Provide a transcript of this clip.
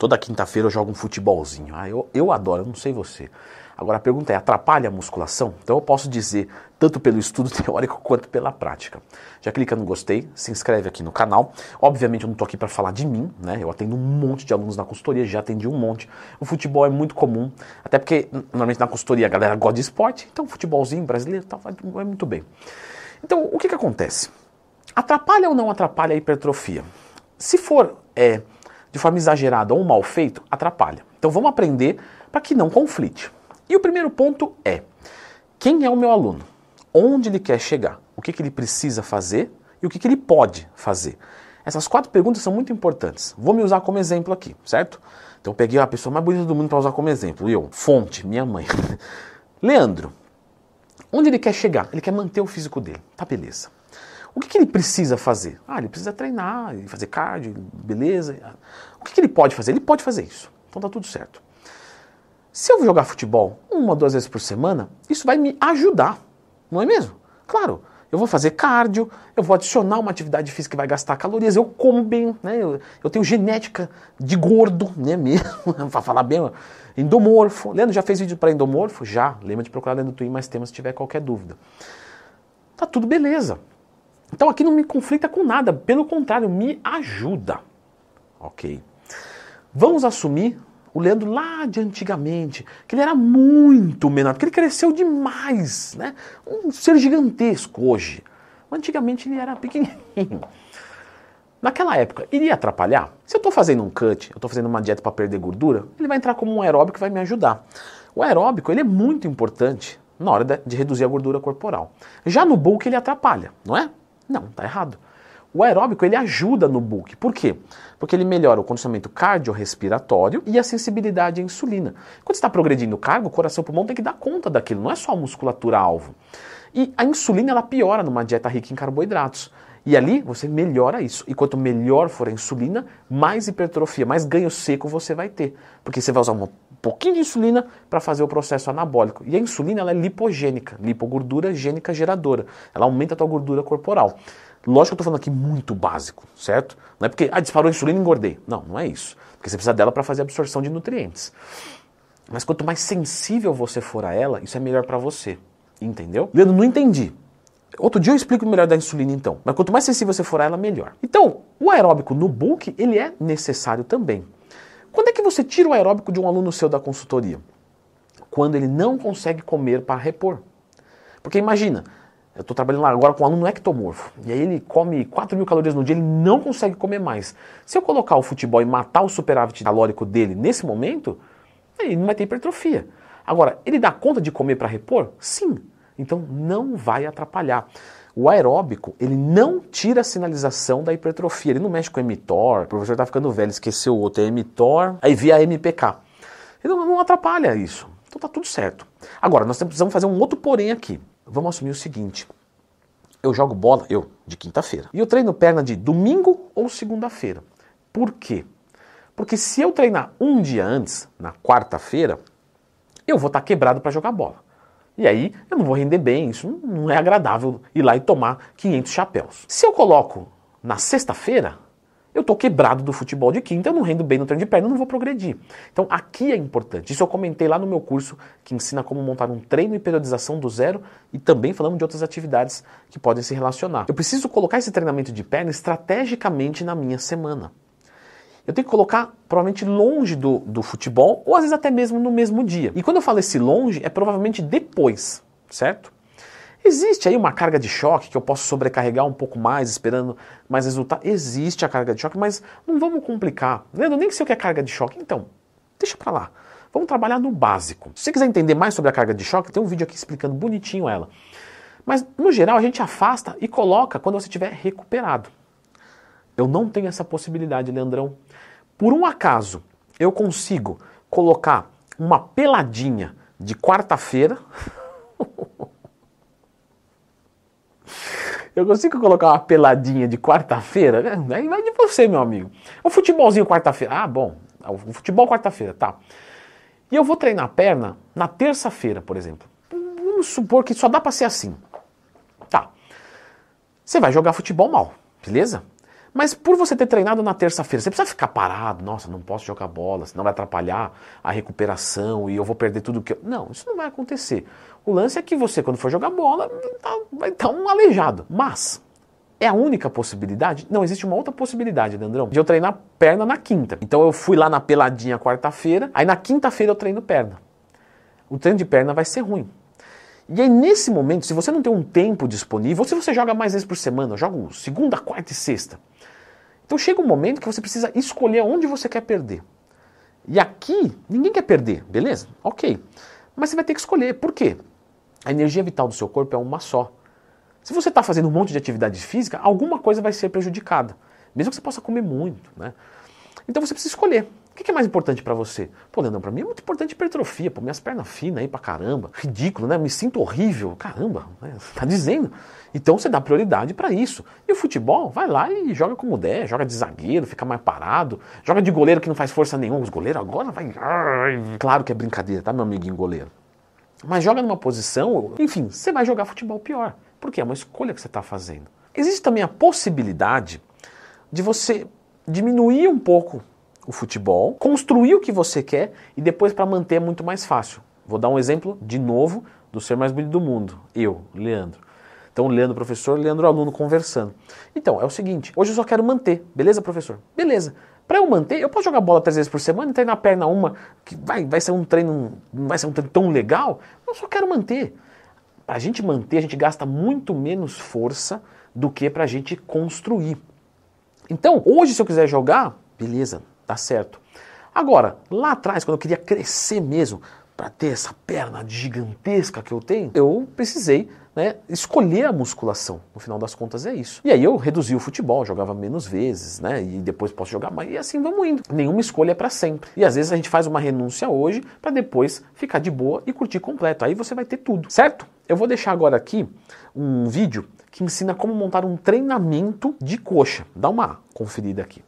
Toda quinta-feira eu jogo um futebolzinho. Ah, eu, eu adoro, eu não sei você. Agora a pergunta é: atrapalha a musculação? Então eu posso dizer, tanto pelo estudo teórico quanto pela prática. Já clica no gostei, se inscreve aqui no canal. Obviamente eu não estou aqui para falar de mim, né? Eu atendo um monte de alunos na consultoria, já atendi um monte. O futebol é muito comum, até porque normalmente na consultoria a galera gosta de esporte, então futebolzinho brasileiro tá, vai, muito bem. Então o que, que acontece? Atrapalha ou não atrapalha a hipertrofia? Se for é, de forma exagerada ou mal feito, atrapalha. Então vamos aprender para que não conflite. E o primeiro ponto é: quem é o meu aluno? Onde ele quer chegar? O que, que ele precisa fazer e o que, que ele pode fazer? Essas quatro perguntas são muito importantes. Vou me usar como exemplo aqui, certo? Então peguei a pessoa mais bonita do mundo para usar como exemplo. Eu, fonte, minha mãe. Leandro, onde ele quer chegar? Ele quer manter o físico dele. Tá, beleza. O que, que ele precisa fazer? Ah, ele precisa treinar, fazer cardio, beleza. O que, que ele pode fazer? Ele pode fazer isso. Então tá tudo certo. Se eu jogar futebol uma ou duas vezes por semana, isso vai me ajudar, não é mesmo? Claro, eu vou fazer cardio, eu vou adicionar uma atividade física que vai gastar calorias, eu como bem, né? Eu, eu tenho genética de gordo, né mesmo? para falar bem, endomorfo. Leandro já fez vídeo para endomorfo? Já. Lembra de procurar do Twin mais temas se tiver qualquer dúvida. Tá tudo beleza. Então aqui não me conflita com nada, pelo contrário, me ajuda. Ok. Vamos assumir o Leandro lá de antigamente, que ele era muito menor, porque ele cresceu demais, né? Um ser gigantesco hoje. Antigamente ele era pequenininho. Naquela época, iria atrapalhar? Se eu estou fazendo um cut, eu estou fazendo uma dieta para perder gordura, ele vai entrar como um aeróbico que vai me ajudar. O aeróbico ele é muito importante na hora de, reduzir a gordura corporal. Já no bulk ele atrapalha, não é? Não, está errado. O aeróbico ele ajuda no bulk. Por quê? Porque ele melhora o condicionamento cardiorrespiratório e a sensibilidade à insulina. Quando está progredindo o cargo, o coração e o pulmão tem que dar conta daquilo, não é só a musculatura alvo. E a insulina ela piora numa dieta rica em carboidratos. E ali você melhora isso. E quanto melhor for a insulina, mais hipertrofia, mais ganho seco você vai ter. Porque você vai usar um pouquinho de insulina para fazer o processo anabólico. E a insulina ela é lipogênica, lipogordura gênica geradora. Ela aumenta a tua gordura corporal. Lógico que eu estou falando aqui muito básico, certo? Não é porque, ah, disparou a insulina e engordei. Não, não é isso. Porque você precisa dela para fazer a absorção de nutrientes. Mas quanto mais sensível você for a ela, isso é melhor para você. Entendeu? Leandro, não entendi. Outro dia eu explico melhor da insulina então. Mas quanto mais sensível você for a ela, melhor. Então, o aeróbico no bulk, ele é necessário também. Quando é que você tira o aeróbico de um aluno seu da consultoria? Quando ele não consegue comer para repor. Porque imagina, eu estou trabalhando agora com um aluno ectomorfo. E aí ele come 4 mil calorias no dia, ele não consegue comer mais. Se eu colocar o futebol e matar o superávit calórico dele nesse momento, ele não vai ter hipertrofia. Agora, ele dá conta de comer para repor? Sim. Então não vai atrapalhar. O aeróbico, ele não tira a sinalização da hipertrofia, ele não mexe com emitor. O professor está ficando velho, esqueceu o outro, é emitor, aí via MPK. Ele não, não atrapalha isso. Então tá tudo certo. Agora, nós precisamos fazer um outro porém aqui vamos assumir o seguinte. Eu jogo bola, eu, de quinta-feira. E eu treino perna de domingo ou segunda-feira. Por quê? Porque se eu treinar um dia antes, na quarta-feira, eu vou estar quebrado para jogar bola. E aí eu não vou render bem, isso não é agradável ir lá e tomar 500 chapéus. Se eu coloco na sexta-feira, eu estou quebrado do futebol de quinta, eu não rendo bem no treino de perna, eu não vou progredir. Então aqui é importante. Isso eu comentei lá no meu curso que ensina como montar um treino e periodização do zero e também falamos de outras atividades que podem se relacionar. Eu preciso colocar esse treinamento de perna estrategicamente na minha semana. Eu tenho que colocar provavelmente longe do, do futebol ou às vezes até mesmo no mesmo dia. E quando eu falo esse longe, é provavelmente depois, certo? Existe aí uma carga de choque que eu posso sobrecarregar um pouco mais, esperando mais resultado? Existe a carga de choque, mas não vamos complicar. Leandro, nem sei o que é carga de choque. Então, deixa para lá. Vamos trabalhar no básico. Se você quiser entender mais sobre a carga de choque, tem um vídeo aqui explicando bonitinho ela. Mas, no geral, a gente afasta e coloca quando você estiver recuperado. Eu não tenho essa possibilidade, Leandrão. Por um acaso, eu consigo colocar uma peladinha de quarta-feira Eu consigo colocar uma peladinha de quarta-feira? Aí vai de você, meu amigo. O futebolzinho quarta-feira. Ah, bom. O futebol quarta-feira, tá. E eu vou treinar a perna na terça-feira, por exemplo. Vamos supor que só dá para ser assim. Tá. Você vai jogar futebol mal, beleza? Mas por você ter treinado na terça-feira, você precisa ficar parado, nossa, não posso jogar bola, senão vai atrapalhar a recuperação e eu vou perder tudo que eu. Não, isso não vai acontecer. O lance é que você, quando for jogar bola, tá, vai estar um aleijado. Mas é a única possibilidade? Não, existe uma outra possibilidade, Leandrão, de eu treinar perna na quinta. Então eu fui lá na peladinha quarta-feira, aí na quinta-feira eu treino perna. O treino de perna vai ser ruim. E aí, nesse momento, se você não tem um tempo disponível, ou se você joga mais vezes por semana, eu jogo segunda, quarta e sexta. Então chega um momento que você precisa escolher onde você quer perder. E aqui, ninguém quer perder, beleza? Ok. Mas você vai ter que escolher. Por quê? A energia vital do seu corpo é uma só. Se você está fazendo um monte de atividade física, alguma coisa vai ser prejudicada. Mesmo que você possa comer muito. Né? Então você precisa escolher. O que é mais importante para você? Pô, Leandrão, para mim é muito importante hipertrofia, pô, minhas pernas finas aí pra caramba. Ridículo, né? Me sinto horrível. Caramba, né? tá dizendo. Então você dá prioridade para isso. E o futebol, vai lá e joga como der, joga de zagueiro, fica mais parado, joga de goleiro que não faz força nenhuma. Os goleiros agora vai. Claro que é brincadeira, tá, meu amiguinho goleiro? Mas joga numa posição, enfim, você vai jogar futebol pior. Porque é uma escolha que você está fazendo. Existe também a possibilidade de você diminuir um pouco o futebol, construir o que você quer e depois para manter é muito mais fácil. Vou dar um exemplo de novo do ser mais bonito do mundo, eu, Leandro. Então, Leandro professor, Leandro aluno conversando. Então, é o seguinte, hoje eu só quero manter, beleza, professor? Beleza. Para eu manter, eu posso jogar bola três vezes por semana e treinar a perna uma, que vai, vai ser um treino, não vai ser um treino tão legal, eu só quero manter. Para a gente manter, a gente gasta muito menos força do que para a gente construir. Então, hoje, se eu quiser jogar, beleza, tá certo. Agora, lá atrás, quando eu queria crescer mesmo, para ter essa perna gigantesca que eu tenho, eu precisei né, escolher a musculação. No final das contas é isso. E aí eu reduzi o futebol, jogava menos vezes, né? E depois posso jogar mais. E assim vamos indo. Nenhuma escolha é para sempre. E às vezes a gente faz uma renúncia hoje para depois ficar de boa e curtir completo. Aí você vai ter tudo, certo? Eu vou deixar agora aqui um vídeo que ensina como montar um treinamento de coxa. Dá uma conferida aqui.